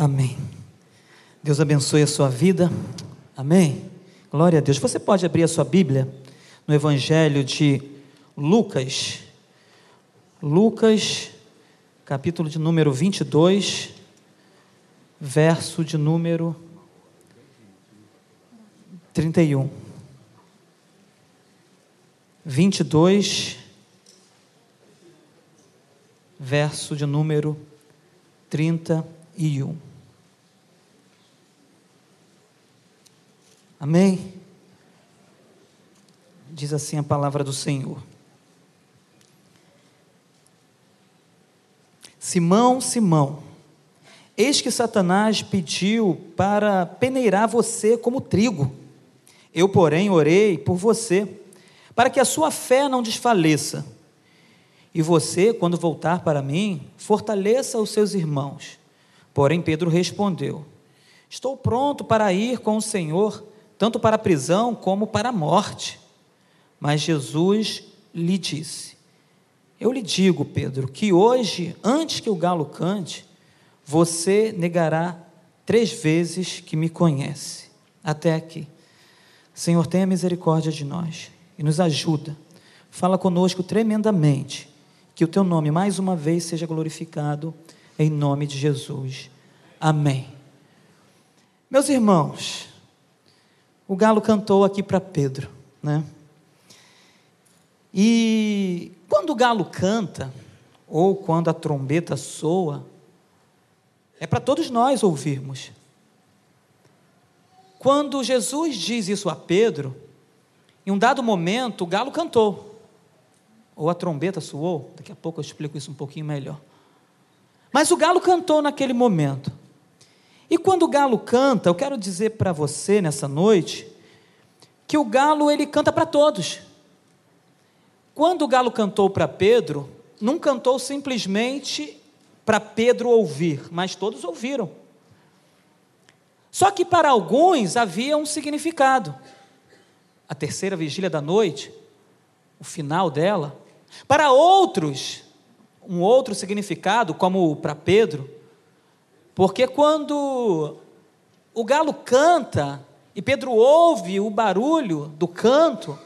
Amém. Deus abençoe a sua vida. Amém. Glória a Deus. Você pode abrir a sua Bíblia no Evangelho de Lucas. Lucas, capítulo de número 22, verso de número 31. 22, verso de número 31. Amém? Diz assim a palavra do Senhor. Simão, Simão, eis que Satanás pediu para peneirar você como trigo. Eu, porém, orei por você, para que a sua fé não desfaleça. E você, quando voltar para mim, fortaleça os seus irmãos. Porém, Pedro respondeu: Estou pronto para ir com o Senhor tanto para a prisão como para a morte. Mas Jesus lhe disse: Eu lhe digo, Pedro, que hoje, antes que o galo cante, você negará três vezes que me conhece. Até aqui. Senhor, tenha misericórdia de nós e nos ajuda. Fala conosco tremendamente. Que o teu nome mais uma vez seja glorificado em nome de Jesus. Amém. Meus irmãos, o galo cantou aqui para Pedro, né? E quando o galo canta, ou quando a trombeta soa, é para todos nós ouvirmos. Quando Jesus diz isso a Pedro, em um dado momento o galo cantou, ou a trombeta soou, daqui a pouco eu explico isso um pouquinho melhor. Mas o galo cantou naquele momento. E quando o galo canta, eu quero dizer para você nessa noite que o galo ele canta para todos. Quando o galo cantou para Pedro, não cantou simplesmente para Pedro ouvir, mas todos ouviram. Só que para alguns havia um significado. A terceira vigília da noite, o final dela. Para outros, um outro significado, como para Pedro, porque quando o galo canta e Pedro ouve o barulho do canto,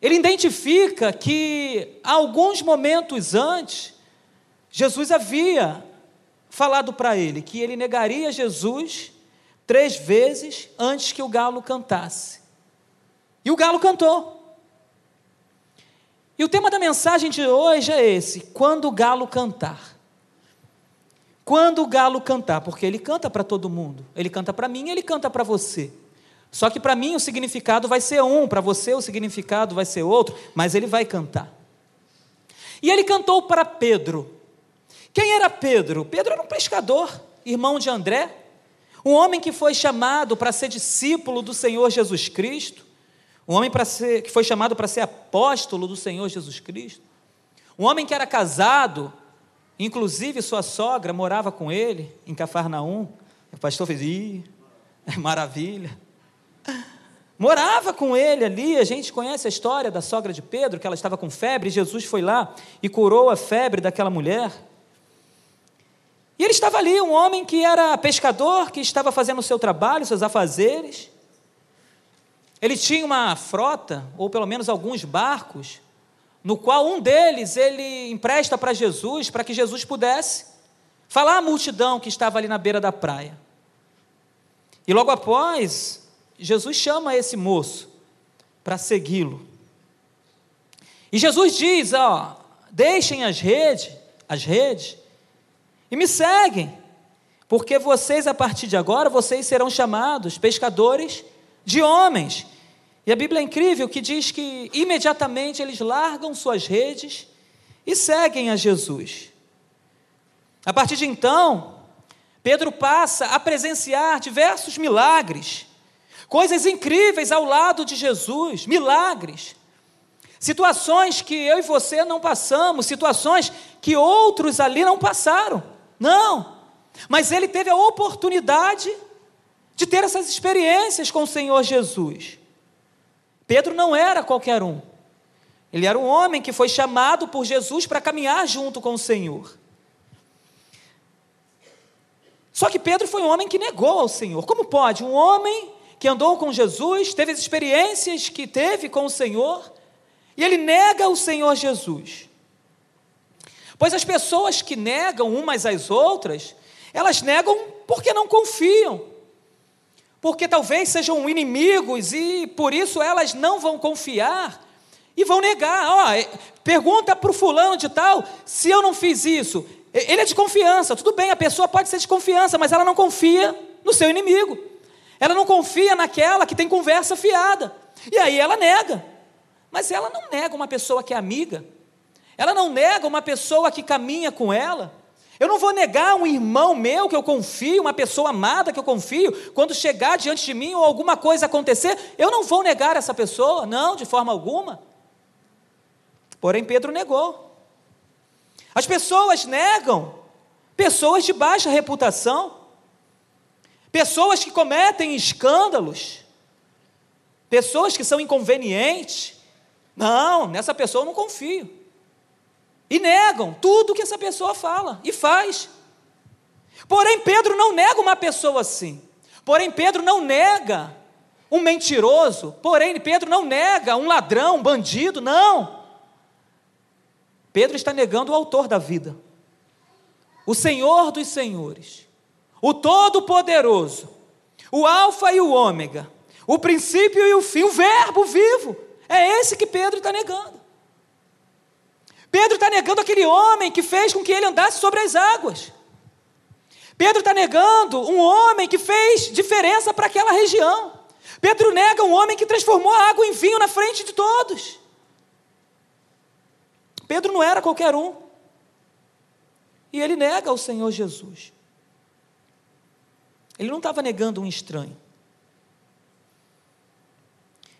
ele identifica que alguns momentos antes, Jesus havia falado para ele que ele negaria Jesus três vezes antes que o galo cantasse. E o galo cantou. E o tema da mensagem de hoje é esse: quando o galo cantar. Quando o galo cantar, porque ele canta para todo mundo, ele canta para mim, ele canta para você. Só que para mim o significado vai ser um, para você o significado vai ser outro, mas ele vai cantar. E ele cantou para Pedro. Quem era Pedro? Pedro era um pescador, irmão de André, um homem que foi chamado para ser discípulo do Senhor Jesus Cristo, um homem ser, que foi chamado para ser apóstolo do Senhor Jesus Cristo, um homem que era casado Inclusive, sua sogra morava com ele em Cafarnaum. O pastor fez, ih, é maravilha. Morava com ele ali, a gente conhece a história da sogra de Pedro, que ela estava com febre, Jesus foi lá e curou a febre daquela mulher. E ele estava ali, um homem que era pescador, que estava fazendo o seu trabalho, seus afazeres. Ele tinha uma frota, ou pelo menos alguns barcos, no qual um deles ele empresta para Jesus, para que Jesus pudesse falar à multidão que estava ali na beira da praia. E logo após, Jesus chama esse moço para segui-lo. E Jesus diz: ó, deixem as redes, as redes, e me seguem, porque vocês a partir de agora vocês serão chamados pescadores de homens. E a Bíblia é incrível que diz que imediatamente eles largam suas redes e seguem a Jesus. A partir de então, Pedro passa a presenciar diversos milagres, coisas incríveis ao lado de Jesus, milagres. Situações que eu e você não passamos, situações que outros ali não passaram. Não. Mas ele teve a oportunidade de ter essas experiências com o Senhor Jesus. Pedro não era qualquer um. Ele era um homem que foi chamado por Jesus para caminhar junto com o Senhor. Só que Pedro foi um homem que negou ao Senhor. Como pode um homem que andou com Jesus, teve as experiências que teve com o Senhor, e ele nega o Senhor Jesus? Pois as pessoas que negam umas às outras, elas negam porque não confiam. Porque talvez sejam inimigos e por isso elas não vão confiar e vão negar. Ó, é, pergunta para o fulano de tal se eu não fiz isso. Ele é de confiança, tudo bem, a pessoa pode ser de confiança, mas ela não confia no seu inimigo. Ela não confia naquela que tem conversa fiada. E aí ela nega. Mas ela não nega uma pessoa que é amiga. Ela não nega uma pessoa que caminha com ela. Eu não vou negar um irmão meu que eu confio, uma pessoa amada que eu confio, quando chegar diante de mim ou alguma coisa acontecer, eu não vou negar essa pessoa, não, de forma alguma. Porém, Pedro negou. As pessoas negam pessoas de baixa reputação, pessoas que cometem escândalos, pessoas que são inconvenientes. Não, nessa pessoa eu não confio. E negam tudo que essa pessoa fala e faz. Porém, Pedro não nega uma pessoa assim. Porém, Pedro não nega um mentiroso. Porém, Pedro não nega um ladrão, um bandido. Não. Pedro está negando o autor da vida, o Senhor dos Senhores, o Todo-Poderoso, o Alfa e o Ômega, o princípio e o fim, o Verbo vivo. É esse que Pedro está negando. Pedro está negando aquele homem que fez com que ele andasse sobre as águas. Pedro está negando um homem que fez diferença para aquela região. Pedro nega um homem que transformou a água em vinho na frente de todos. Pedro não era qualquer um. E ele nega o Senhor Jesus. Ele não estava negando um estranho.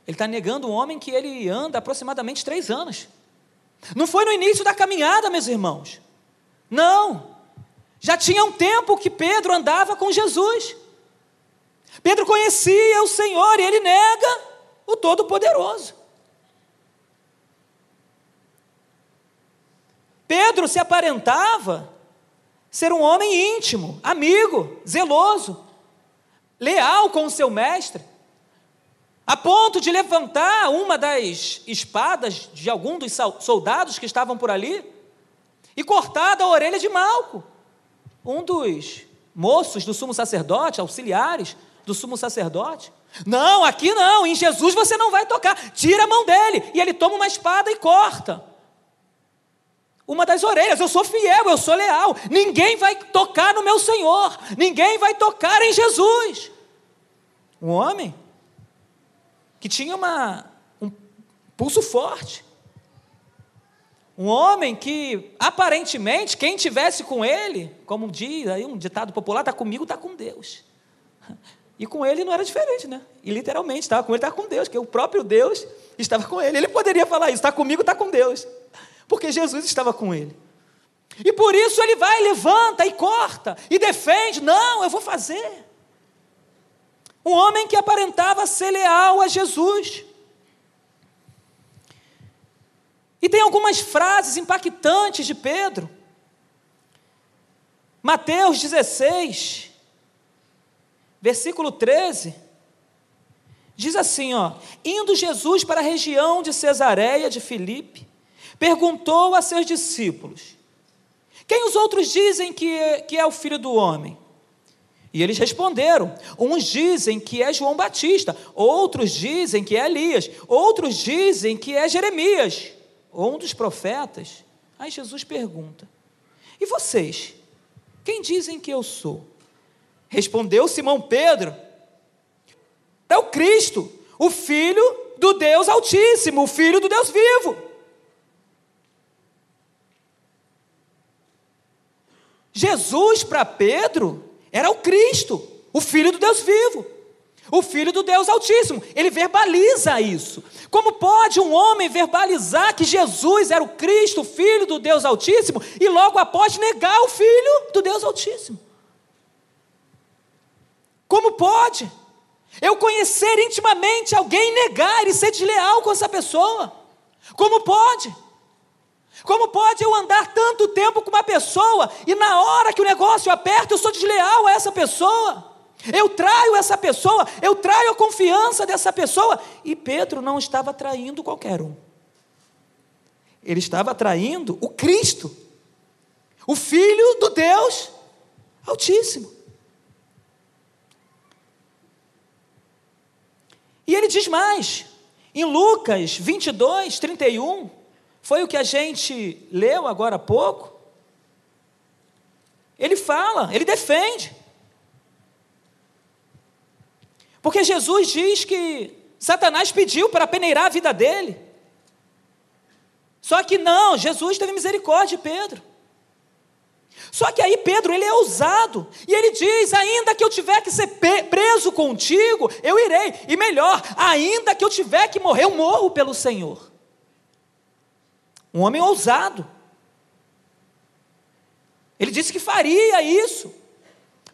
Ele está negando um homem que ele anda aproximadamente três anos. Não foi no início da caminhada, meus irmãos. Não. Já tinha um tempo que Pedro andava com Jesus. Pedro conhecia o Senhor e ele nega o Todo-Poderoso. Pedro se aparentava ser um homem íntimo, amigo, zeloso, leal com o seu mestre, a ponto de levantar uma das espadas de algum dos soldados que estavam por ali e cortar a orelha de Malco, um dos moços do sumo sacerdote, auxiliares do sumo sacerdote. Não, aqui não, em Jesus você não vai tocar, tira a mão dele, e ele toma uma espada e corta uma das orelhas. Eu sou fiel, eu sou leal. Ninguém vai tocar no meu Senhor. Ninguém vai tocar em Jesus. Um homem que tinha uma, um pulso forte. Um homem que, aparentemente, quem tivesse com ele, como diz aí um ditado popular, está comigo, está com Deus. E com ele não era diferente, né? E literalmente, estava com ele, estava com Deus, porque o próprio Deus estava com ele. Ele poderia falar isso, está comigo, está com Deus porque Jesus estava com ele. E por isso ele vai, levanta e corta e defende. Não, eu vou fazer. Um homem que aparentava ser leal a Jesus. E tem algumas frases impactantes de Pedro. Mateus 16, versículo 13, diz assim: ó, indo Jesus para a região de Cesareia de Filipe, perguntou a seus discípulos: Quem os outros dizem que é, que é o filho do homem? E eles responderam: Uns dizem que é João Batista, outros dizem que é Elias, outros dizem que é Jeremias, ou um dos profetas. Aí Jesus pergunta: E vocês? Quem dizem que eu sou? Respondeu Simão Pedro: É o Cristo, o Filho do Deus Altíssimo, o Filho do Deus vivo. Jesus para Pedro era o Cristo, o Filho do Deus vivo, o Filho do Deus Altíssimo. Ele verbaliza isso. Como pode um homem verbalizar que Jesus era o Cristo, o Filho do Deus Altíssimo, e logo após negar o Filho do Deus Altíssimo? Como pode? Eu conhecer intimamente alguém negar e ser desleal com essa pessoa? Como pode? Como pode eu andar tanto tempo com uma pessoa e na hora que o negócio aperta eu sou desleal a essa pessoa? Eu traio essa pessoa, eu traio a confiança dessa pessoa. E Pedro não estava traindo qualquer um. Ele estava traindo o Cristo, o Filho do Deus Altíssimo. E ele diz mais, em Lucas 22, 31, foi o que a gente leu agora há pouco. Ele fala, ele defende. Porque Jesus diz que Satanás pediu para peneirar a vida dele. Só que não, Jesus teve misericórdia de Pedro. Só que aí Pedro, ele é ousado, e ele diz: ainda que eu tiver que ser preso contigo, eu irei, e melhor, ainda que eu tiver que morrer, eu morro pelo Senhor. Um homem ousado. Ele disse que faria isso.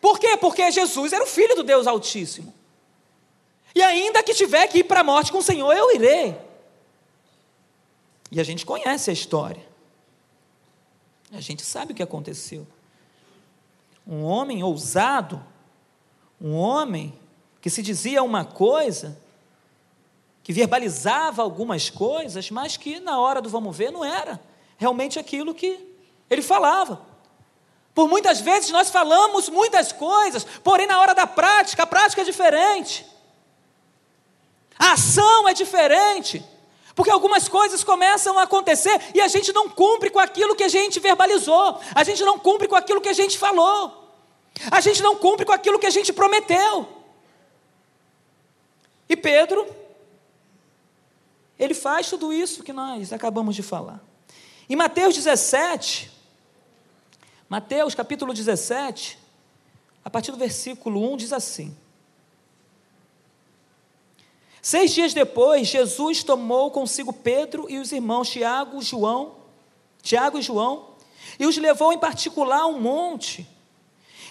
Por quê? Porque Jesus era o filho do Deus Altíssimo. E ainda que tiver que ir para a morte com o Senhor, eu irei. E a gente conhece a história. A gente sabe o que aconteceu. Um homem ousado, um homem que se dizia uma coisa, que verbalizava algumas coisas, mas que na hora do vamos ver não era realmente aquilo que ele falava. Por muitas vezes nós falamos muitas coisas, porém na hora da prática, a prática é diferente. A ação é diferente. Porque algumas coisas começam a acontecer e a gente não cumpre com aquilo que a gente verbalizou, a gente não cumpre com aquilo que a gente falou, a gente não cumpre com aquilo que a gente prometeu. E Pedro, ele faz tudo isso que nós acabamos de falar. Em Mateus 17, Mateus capítulo 17, a partir do versículo 1 diz assim: Seis dias depois, Jesus tomou consigo Pedro e os irmãos Tiago, João, Tiago e João, e os levou em particular a um monte.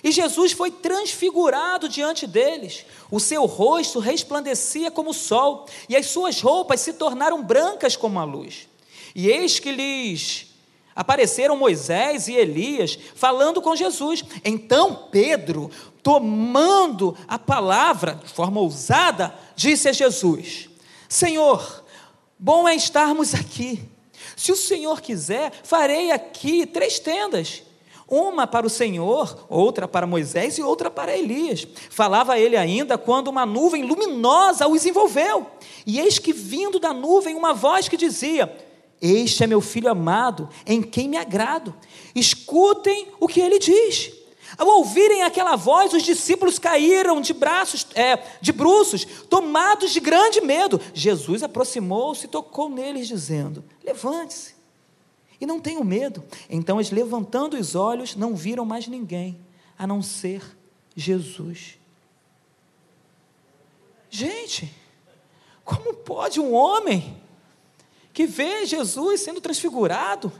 E Jesus foi transfigurado diante deles. O seu rosto resplandecia como o sol, e as suas roupas se tornaram brancas como a luz. E eis que lhes apareceram Moisés e Elias falando com Jesus. Então Pedro, tomando a palavra de forma ousada, disse a Jesus: Senhor, bom é estarmos aqui. Se o Senhor quiser, farei aqui três tendas. Uma para o Senhor, outra para Moisés e outra para Elias. Falava ele ainda quando uma nuvem luminosa os envolveu. E eis que vindo da nuvem uma voz que dizia: Este é meu filho amado, em quem me agrado. Escutem o que ele diz. Ao ouvirem aquela voz, os discípulos caíram de braços, é, de bruços, tomados de grande medo. Jesus aproximou-se e tocou neles, dizendo: Levante-se e não tenham medo. Então eles, levantando os olhos, não viram mais ninguém a não ser Jesus. Gente, como pode um homem que vê Jesus sendo transfigurado,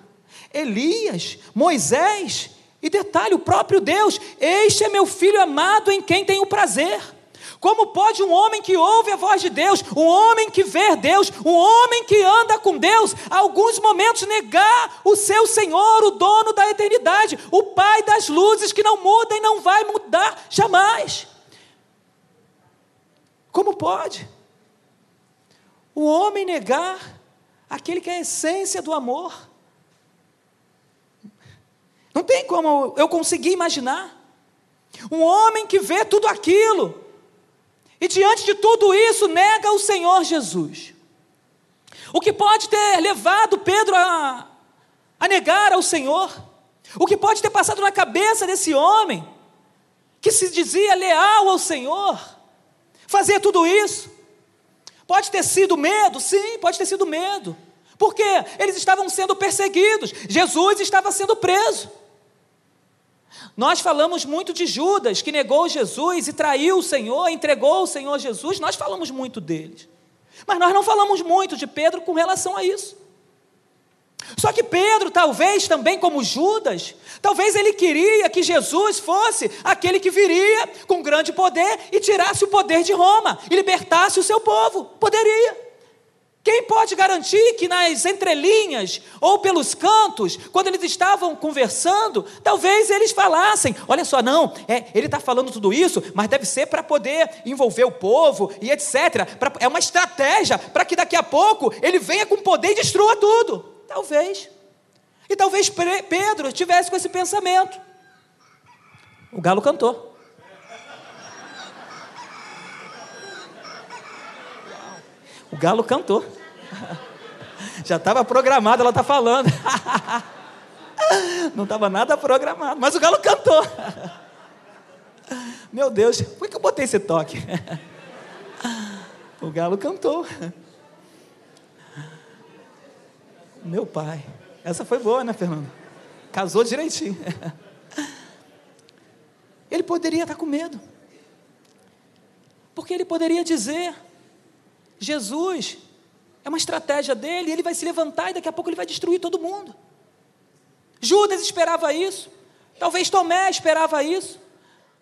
Elias, Moisés, e detalhe, o próprio Deus, este é meu filho amado em quem tenho prazer. Como pode um homem que ouve a voz de Deus, um homem que vê Deus, um homem que anda com Deus, alguns momentos negar o seu Senhor, o dono da eternidade, o Pai das luzes que não muda e não vai mudar jamais? Como pode? O homem negar aquele que é a essência do amor. Não tem como eu conseguir imaginar. Um homem que vê tudo aquilo e diante de tudo isso nega o Senhor Jesus. O que pode ter levado Pedro a, a negar ao Senhor? O que pode ter passado na cabeça desse homem que se dizia leal ao Senhor? Fazer tudo isso? Pode ter sido medo? Sim, pode ter sido medo. Porque eles estavam sendo perseguidos, Jesus estava sendo preso. Nós falamos muito de Judas, que negou Jesus e traiu o Senhor, entregou o Senhor Jesus, nós falamos muito deles. Mas nós não falamos muito de Pedro com relação a isso. Só que Pedro, talvez também como Judas, talvez ele queria que Jesus fosse aquele que viria com grande poder e tirasse o poder de Roma e libertasse o seu povo. Poderia. Quem pode garantir que nas entrelinhas ou pelos cantos, quando eles estavam conversando, talvez eles falassem: olha só, não, é, ele está falando tudo isso, mas deve ser para poder envolver o povo e etc. Pra, é uma estratégia para que daqui a pouco ele venha com poder e destrua tudo. Talvez. E talvez Pedro tivesse com esse pensamento. O galo cantou. Galo cantou. Já estava programado, ela está falando. Não estava nada programado, mas o galo cantou. Meu Deus, por que eu botei esse toque? O galo cantou. Meu pai. Essa foi boa, né, Fernando? Casou direitinho. Ele poderia estar com medo. Porque ele poderia dizer: Jesus é uma estratégia dele, ele vai se levantar e daqui a pouco ele vai destruir todo mundo. Judas esperava isso, talvez Tomé esperava isso,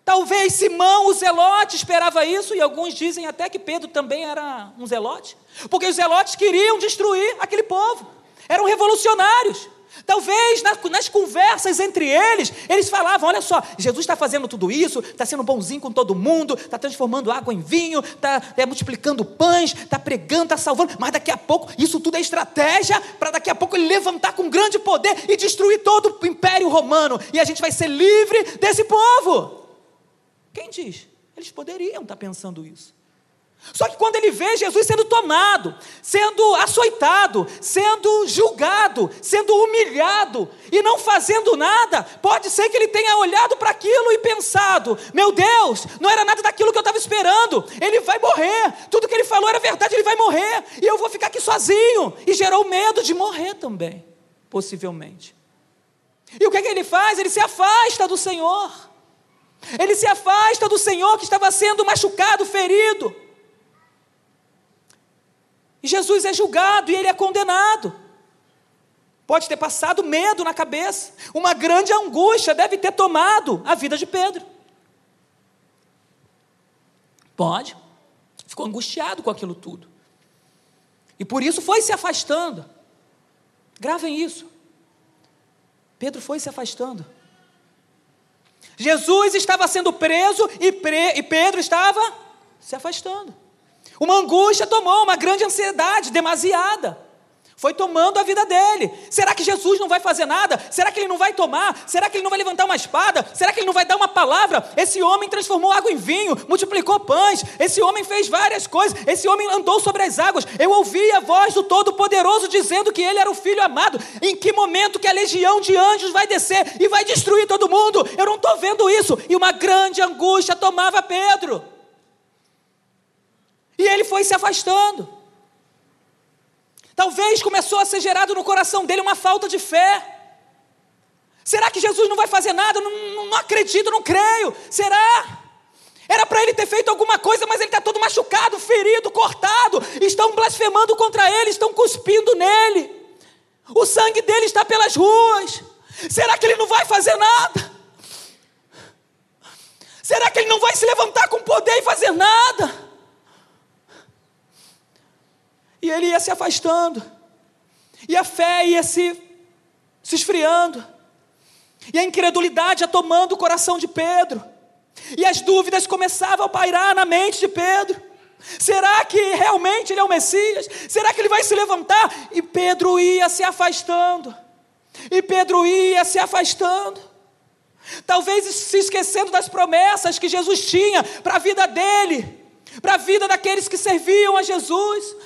talvez Simão, o zelote, esperava isso, e alguns dizem até que Pedro também era um zelote, porque os zelotes queriam destruir aquele povo, eram revolucionários. Talvez nas conversas entre eles, eles falavam: olha só, Jesus está fazendo tudo isso, está sendo bonzinho com todo mundo, está transformando água em vinho, está é, multiplicando pães, está pregando, está salvando, mas daqui a pouco, isso tudo é estratégia para daqui a pouco ele levantar com grande poder e destruir todo o império romano, e a gente vai ser livre desse povo. Quem diz? Eles poderiam estar pensando isso. Só que quando ele vê Jesus sendo tomado, sendo açoitado, sendo julgado, sendo humilhado e não fazendo nada, pode ser que ele tenha olhado para aquilo e pensado: meu Deus, não era nada daquilo que eu estava esperando, ele vai morrer, tudo que ele falou era verdade, ele vai morrer, e eu vou ficar aqui sozinho. E gerou medo de morrer também, possivelmente. E o que, é que ele faz? Ele se afasta do Senhor. Ele se afasta do Senhor que estava sendo machucado, ferido. E Jesus é julgado e ele é condenado. Pode ter passado medo na cabeça, uma grande angústia deve ter tomado a vida de Pedro. Pode. Ficou angustiado com aquilo tudo. E por isso foi se afastando. Gravem isso. Pedro foi se afastando. Jesus estava sendo preso e, pre... e Pedro estava se afastando. Uma angústia tomou, uma grande ansiedade, demasiada. Foi tomando a vida dele. Será que Jesus não vai fazer nada? Será que ele não vai tomar? Será que ele não vai levantar uma espada? Será que ele não vai dar uma palavra? Esse homem transformou água em vinho, multiplicou pães. Esse homem fez várias coisas. Esse homem andou sobre as águas. Eu ouvi a voz do Todo-Poderoso dizendo que ele era o filho amado. Em que momento que a legião de anjos vai descer e vai destruir todo mundo? Eu não estou vendo isso. E uma grande angústia tomava Pedro. E ele foi se afastando. Talvez começou a ser gerado no coração dele uma falta de fé. Será que Jesus não vai fazer nada? Não, não, não acredito, não creio. Será? Era para ele ter feito alguma coisa, mas ele está todo machucado, ferido, cortado. Estão blasfemando contra ele, estão cuspindo nele. O sangue dele está pelas ruas. Será que ele não vai fazer nada? Será que ele não vai se levantar com poder e fazer nada? E ele ia se afastando. E a fé ia se, se esfriando. E a incredulidade ia tomando o coração de Pedro. E as dúvidas começavam a pairar na mente de Pedro. Será que realmente ele é o Messias? Será que ele vai se levantar? E Pedro ia se afastando. E Pedro ia se afastando. Talvez se esquecendo das promessas que Jesus tinha para a vida dele, para a vida daqueles que serviam a Jesus.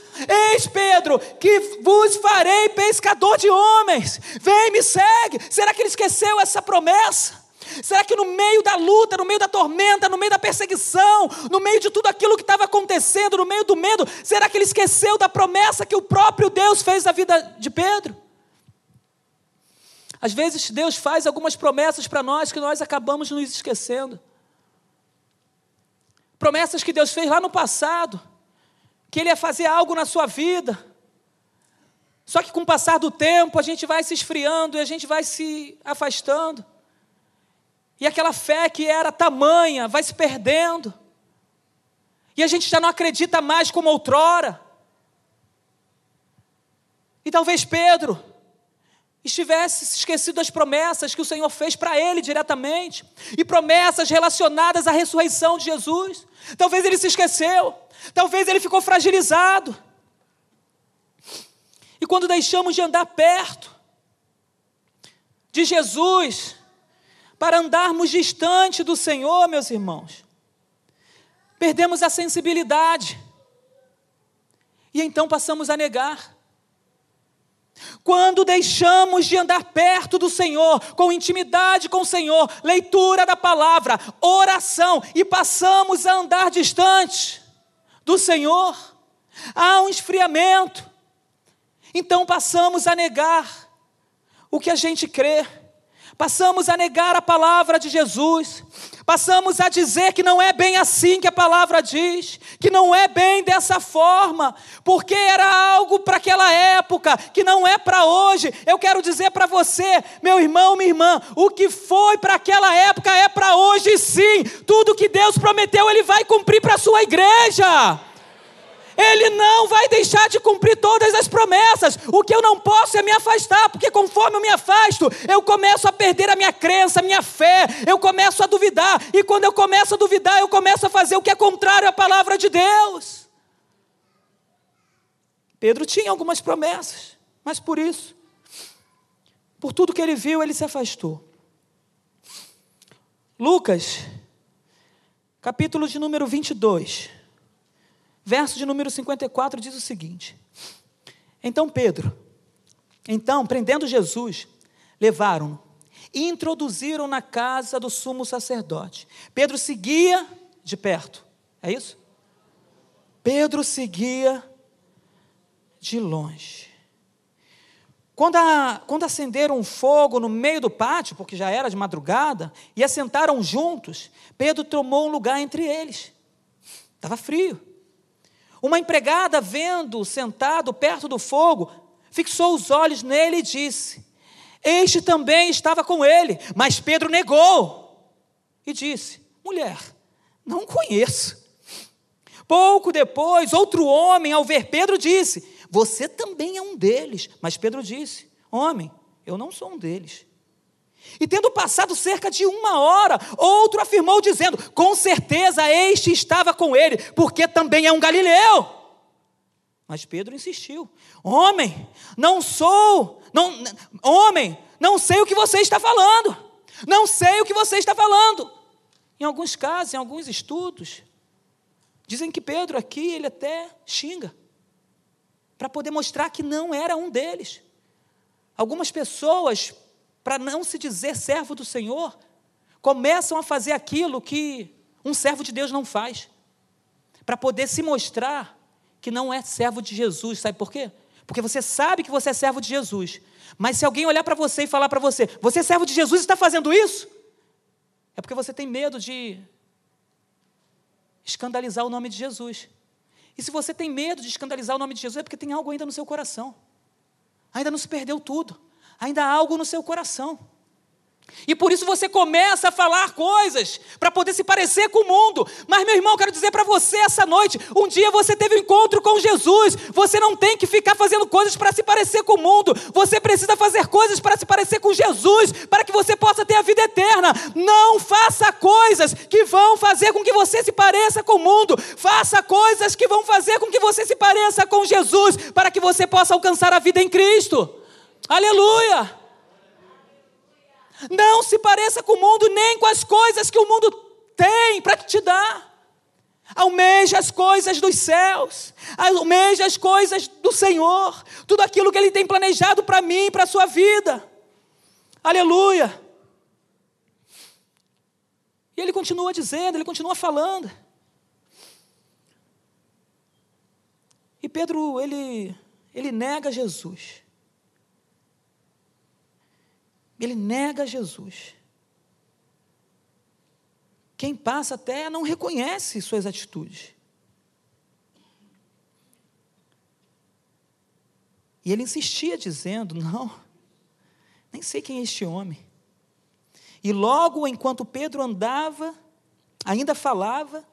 Eis, Pedro, que vos farei pescador de homens. Vem, me segue. Será que ele esqueceu essa promessa? Será que no meio da luta, no meio da tormenta, no meio da perseguição, no meio de tudo aquilo que estava acontecendo, no meio do medo, será que ele esqueceu da promessa que o próprio Deus fez na vida de Pedro? Às vezes Deus faz algumas promessas para nós que nós acabamos nos esquecendo. Promessas que Deus fez lá no passado que Ele ia fazer algo na sua vida. Só que com o passar do tempo, a gente vai se esfriando e a gente vai se afastando. E aquela fé que era tamanha vai se perdendo. E a gente já não acredita mais como outrora. E talvez Pedro estivesse esquecido das promessas que o Senhor fez para ele diretamente, e promessas relacionadas à ressurreição de Jesus. Talvez ele se esqueceu, talvez ele ficou fragilizado. E quando deixamos de andar perto de Jesus, para andarmos distante do Senhor, meus irmãos, perdemos a sensibilidade, e então passamos a negar. Quando deixamos de andar perto do Senhor, com intimidade com o Senhor, leitura da palavra, oração, e passamos a andar distante do Senhor, há um esfriamento. Então passamos a negar o que a gente crê, passamos a negar a palavra de Jesus, Passamos a dizer que não é bem assim que a palavra diz, que não é bem dessa forma, porque era algo para aquela época, que não é para hoje. Eu quero dizer para você, meu irmão, minha irmã, o que foi para aquela época é para hoje sim. Tudo que Deus prometeu, Ele vai cumprir para a sua igreja. Ele não vai deixar de cumprir todas as promessas. O que eu não posso é me afastar, porque conforme eu me afasto, eu começo a perder a minha crença, a minha fé, eu começo a duvidar, e quando eu começo a duvidar, eu começo a fazer o que é contrário à palavra de Deus. Pedro tinha algumas promessas, mas por isso, por tudo que ele viu, ele se afastou. Lucas, capítulo de número 22 verso de número 54 diz o seguinte: Então Pedro, então, prendendo Jesus, levaram-no e introduziram na casa do sumo sacerdote. Pedro seguia de perto, é isso? Pedro seguia de longe. Quando, a, quando acenderam um fogo no meio do pátio, porque já era de madrugada, e assentaram juntos, Pedro tomou um lugar entre eles. Estava frio. Uma empregada, vendo sentado perto do fogo, fixou os olhos nele e disse: Este também estava com ele. Mas Pedro negou e disse: Mulher, não conheço. Pouco depois, outro homem, ao ver Pedro, disse: Você também é um deles. Mas Pedro disse: Homem, eu não sou um deles. E tendo passado cerca de uma hora, outro afirmou, dizendo: Com certeza este estava com ele, porque também é um galileu. Mas Pedro insistiu: Homem, não sou, não, homem, não sei o que você está falando. Não sei o que você está falando. Em alguns casos, em alguns estudos, dizem que Pedro aqui ele até xinga para poder mostrar que não era um deles. Algumas pessoas para não se dizer servo do Senhor, começam a fazer aquilo que um servo de Deus não faz, para poder se mostrar que não é servo de Jesus, sabe por quê? Porque você sabe que você é servo de Jesus, mas se alguém olhar para você e falar para você, você é servo de Jesus e está fazendo isso, é porque você tem medo de escandalizar o nome de Jesus. E se você tem medo de escandalizar o nome de Jesus, é porque tem algo ainda no seu coração. Ainda não se perdeu tudo ainda há algo no seu coração. E por isso você começa a falar coisas para poder se parecer com o mundo. Mas, meu irmão, quero dizer para você essa noite: um dia você teve um encontro com Jesus. Você não tem que ficar fazendo coisas para se parecer com o mundo. Você precisa fazer coisas para se parecer com Jesus, para que você possa ter a vida eterna. Não faça coisas que vão fazer com que você se pareça com o mundo. Faça coisas que vão fazer com que você se pareça com Jesus, para que você possa alcançar a vida em Cristo. Aleluia! Não se pareça com o mundo, nem com as coisas que o mundo tem para te dar. Almeja as coisas dos céus, almeja as coisas do Senhor, tudo aquilo que Ele tem planejado para mim, para a sua vida. Aleluia! E ele continua dizendo, ele continua falando. E Pedro, ele, ele nega Jesus. Ele nega Jesus. Quem passa até não reconhece suas atitudes. E ele insistia dizendo: Não, nem sei quem é este homem. E logo enquanto Pedro andava, ainda falava,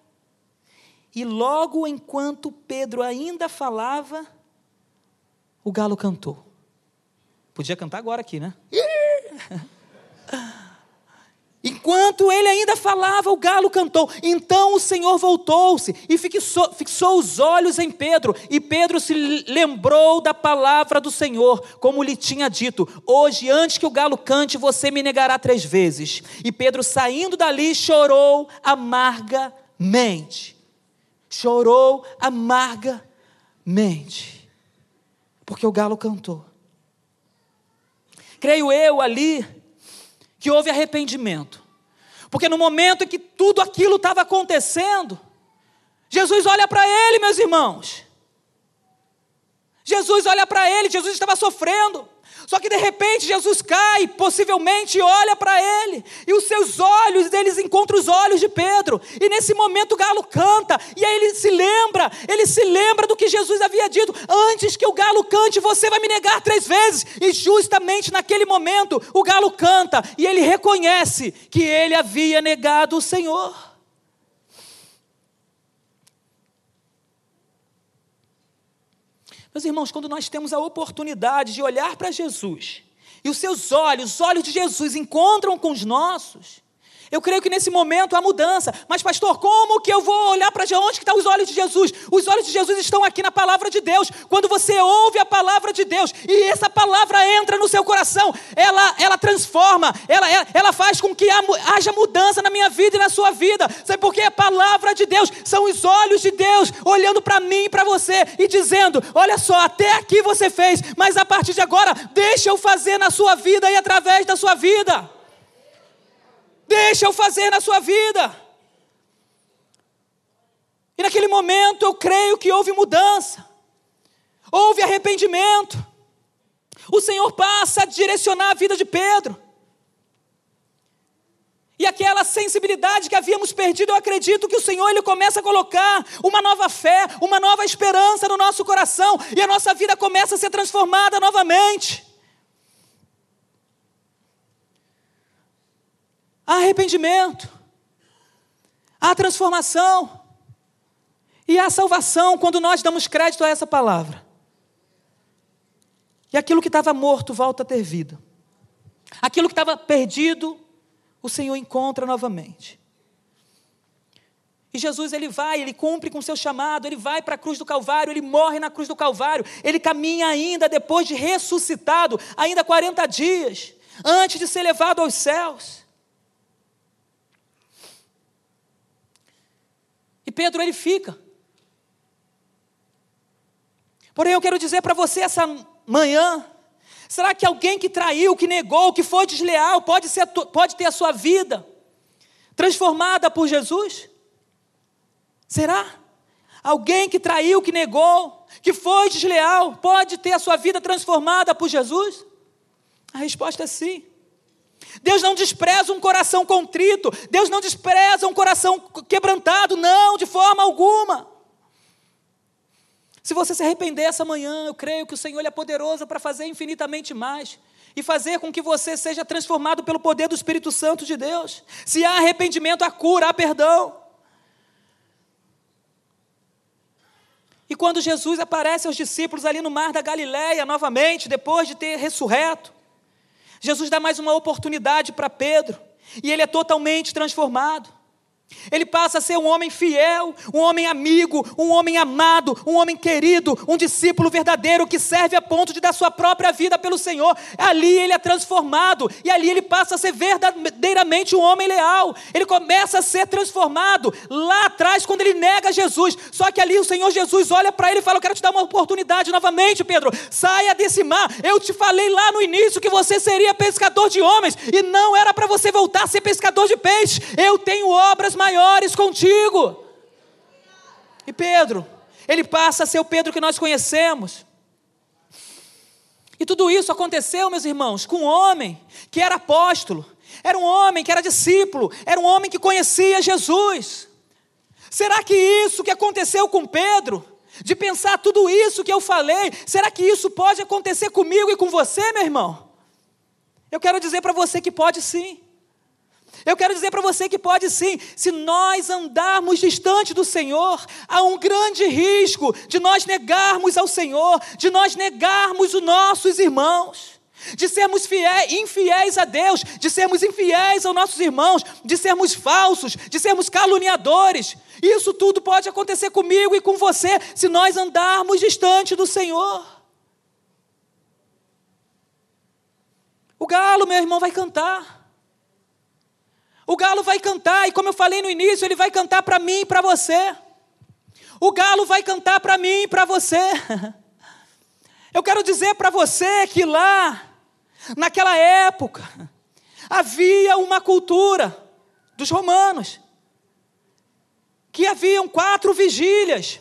e logo enquanto Pedro ainda falava, o galo cantou. Podia cantar agora aqui, né? Enquanto ele ainda falava, o galo cantou. Então o Senhor voltou-se e fixou, fixou, os olhos em Pedro. E Pedro se lembrou da palavra do Senhor, como lhe tinha dito: Hoje, antes que o galo cante, você me negará três vezes. E Pedro, saindo dali, chorou amargamente. Chorou amargamente. Porque o galo cantou. Creio eu ali que houve arrependimento. Porque no momento em que tudo aquilo estava acontecendo, Jesus olha para ele, meus irmãos. Jesus olha para ele, Jesus estava sofrendo. Só que de repente Jesus cai, possivelmente olha para ele, e os seus olhos, eles encontram os olhos de Pedro, e nesse momento o galo canta, e aí ele se lembra, ele se lembra do que Jesus havia dito: antes que o galo cante, você vai me negar três vezes, e justamente naquele momento o galo canta, e ele reconhece que ele havia negado o Senhor. Meus irmãos, quando nós temos a oportunidade de olhar para Jesus, e os seus olhos, os olhos de Jesus encontram com os nossos, eu creio que nesse momento há mudança. Mas, pastor, como que eu vou olhar para onde que estão os olhos de Jesus? Os olhos de Jesus estão aqui na palavra de Deus. Quando você ouve a palavra de Deus e essa palavra entra no seu coração, ela, ela transforma, ela, ela, ela faz com que haja mudança na minha vida e na sua vida. Sabe por quê? A palavra de Deus são os olhos de Deus olhando para mim e para você e dizendo: Olha só, até aqui você fez, mas a partir de agora, deixa eu fazer na sua vida e através da sua vida. Deixa eu fazer na sua vida. E naquele momento eu creio que houve mudança, houve arrependimento. O Senhor passa a direcionar a vida de Pedro. E aquela sensibilidade que havíamos perdido, eu acredito que o Senhor ele começa a colocar uma nova fé, uma nova esperança no nosso coração, e a nossa vida começa a ser transformada novamente. Há arrependimento, há transformação e há salvação quando nós damos crédito a essa palavra. E aquilo que estava morto volta a ter vida. Aquilo que estava perdido, o Senhor encontra novamente. E Jesus ele vai, ele cumpre com seu chamado, ele vai para a cruz do Calvário, ele morre na cruz do Calvário, ele caminha ainda depois de ressuscitado, ainda 40 dias, antes de ser levado aos céus. E Pedro ele fica. Porém, eu quero dizer para você essa manhã: será que alguém que traiu, que negou, que foi desleal, pode, ser, pode ter a sua vida transformada por Jesus? Será? Alguém que traiu, que negou, que foi desleal, pode ter a sua vida transformada por Jesus? A resposta é sim. Deus não despreza um coração contrito, Deus não despreza um coração quebrantado, não, de forma alguma. Se você se arrepender essa manhã, eu creio que o Senhor é poderoso para fazer infinitamente mais e fazer com que você seja transformado pelo poder do Espírito Santo de Deus. Se há arrependimento, há cura, há perdão. E quando Jesus aparece aos discípulos ali no mar da Galileia, novamente, depois de ter ressurreto, Jesus dá mais uma oportunidade para Pedro e ele é totalmente transformado. Ele passa a ser um homem fiel, um homem amigo, um homem amado, um homem querido, um discípulo verdadeiro que serve a ponto de dar sua própria vida pelo Senhor. Ali ele é transformado e ali ele passa a ser verdadeiramente um homem leal. Ele começa a ser transformado lá atrás quando ele nega Jesus. Só que ali o Senhor Jesus olha para ele e fala: Eu quero te dar uma oportunidade novamente, Pedro. Saia desse mar. Eu te falei lá no início que você seria pescador de homens e não era para você voltar a ser pescador de peixes. Eu tenho obras maiores contigo. E Pedro, ele passa a ser o Pedro que nós conhecemos. E tudo isso aconteceu, meus irmãos, com um homem que era apóstolo, era um homem que era discípulo, era um homem que conhecia Jesus. Será que isso que aconteceu com Pedro, de pensar tudo isso que eu falei, será que isso pode acontecer comigo e com você, meu irmão? Eu quero dizer para você que pode sim. Eu quero dizer para você que pode sim, se nós andarmos distante do Senhor, há um grande risco de nós negarmos ao Senhor, de nós negarmos os nossos irmãos, de sermos fiéis, infiéis a Deus, de sermos infiéis aos nossos irmãos, de sermos falsos, de sermos caluniadores. Isso tudo pode acontecer comigo e com você se nós andarmos distante do Senhor. O galo, meu irmão, vai cantar. O galo vai cantar, e como eu falei no início, ele vai cantar para mim e para você. O galo vai cantar para mim e para você. Eu quero dizer para você que lá, naquela época, havia uma cultura dos romanos, que haviam quatro vigílias.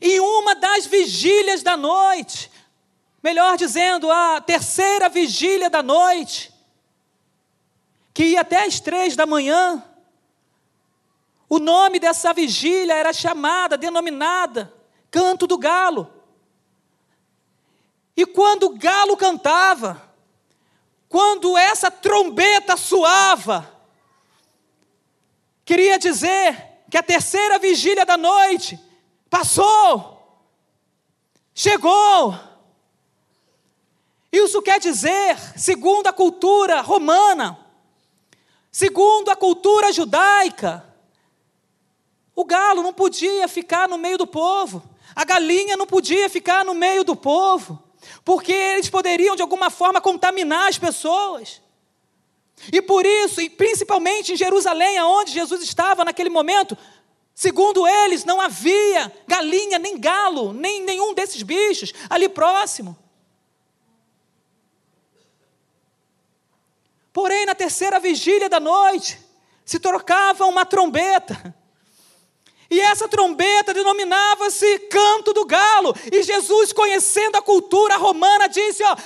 E uma das vigílias da noite, melhor dizendo, a terceira vigília da noite, que ia até as três da manhã. O nome dessa vigília era chamada, denominada, Canto do Galo. E quando o galo cantava, quando essa trombeta soava, queria dizer que a terceira vigília da noite passou, chegou. Isso quer dizer, segundo a cultura romana, Segundo a cultura judaica, o galo não podia ficar no meio do povo, a galinha não podia ficar no meio do povo, porque eles poderiam de alguma forma contaminar as pessoas. E por isso, e principalmente em Jerusalém, onde Jesus estava naquele momento, segundo eles, não havia galinha, nem galo, nem nenhum desses bichos ali próximo. Porém, na terceira vigília da noite, se trocava uma trombeta. E essa trombeta denominava-se canto do galo. E Jesus, conhecendo a cultura romana, disse: ó,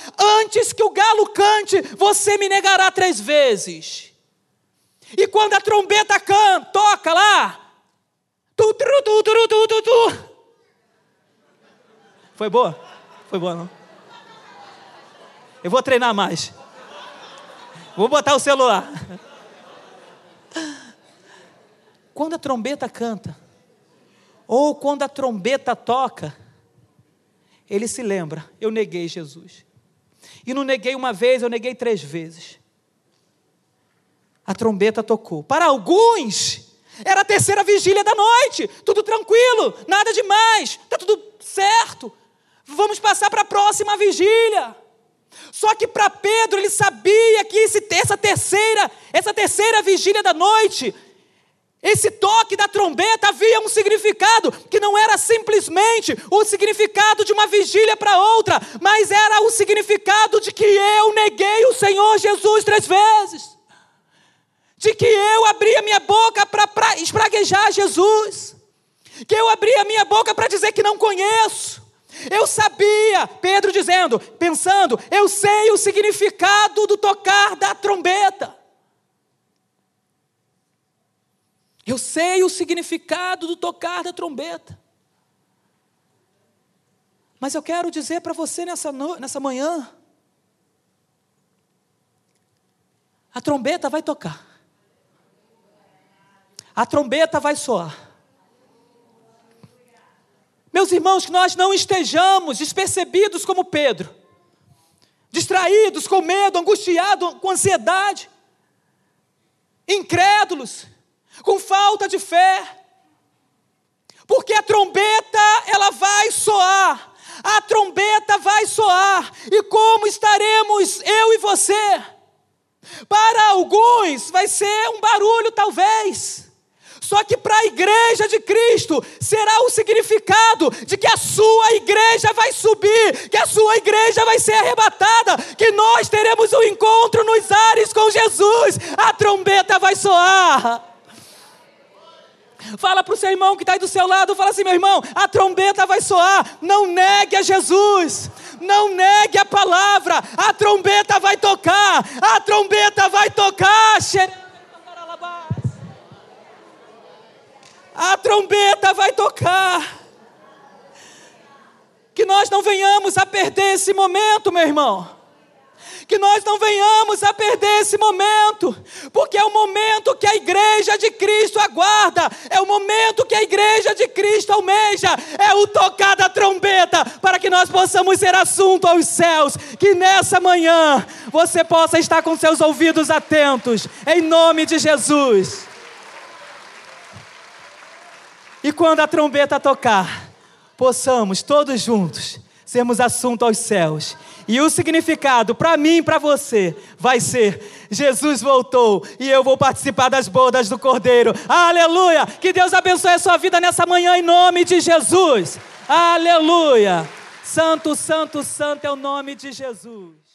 Antes que o galo cante, você me negará três vezes. E quando a trombeta canta, toca lá, tu, tu, tu, tu, tu, tu, tu. Foi boa? Foi boa, não? Eu vou treinar mais. Vou botar o celular. Quando a trombeta canta, ou quando a trombeta toca, ele se lembra: eu neguei Jesus. E não neguei uma vez, eu neguei três vezes. A trombeta tocou. Para alguns, era a terceira vigília da noite, tudo tranquilo, nada demais, está tudo certo. Vamos passar para a próxima vigília. Só que para Pedro ele sabia que esse, essa terceira, essa terceira vigília da noite, esse toque da trombeta havia um significado que não era simplesmente o significado de uma vigília para outra, mas era o significado de que eu neguei o Senhor Jesus três vezes, de que eu abri a minha boca para espraguejar Jesus, que eu abri a minha boca para dizer que não conheço, eu sabia, Pedro dizendo, pensando, eu sei o significado do tocar da trombeta. Eu sei o significado do tocar da trombeta. Mas eu quero dizer para você nessa, nessa manhã: a trombeta vai tocar, a trombeta vai soar. Meus irmãos, que nós não estejamos despercebidos como Pedro, distraídos, com medo, angustiados, com ansiedade, incrédulos, com falta de fé, porque a trombeta ela vai soar, a trombeta vai soar, e como estaremos eu e você? Para alguns vai ser um barulho, talvez. Só que para a igreja de Cristo será o significado de que a sua igreja vai subir, que a sua igreja vai ser arrebatada, que nós teremos um encontro nos ares com Jesus, a trombeta vai soar. Fala para o seu irmão que está aí do seu lado, fala assim, meu irmão, a trombeta vai soar, não negue a Jesus, não negue a palavra, a trombeta vai tocar, a trombeta vai tocar. A trombeta vai tocar. Que nós não venhamos a perder esse momento, meu irmão. que nós não venhamos a perder esse momento, porque é o momento que a igreja de Cristo aguarda, é o momento que a igreja de Cristo almeja, é o tocar da trombeta, para que nós possamos ser assunto aos céus, que nessa manhã você possa estar com seus ouvidos atentos, em nome de Jesus. E quando a trombeta tocar, possamos todos juntos sermos assunto aos céus. E o significado para mim e para você vai ser: Jesus voltou e eu vou participar das bodas do Cordeiro. Aleluia! Que Deus abençoe a sua vida nessa manhã em nome de Jesus. Aleluia! Santo, santo, santo é o nome de Jesus.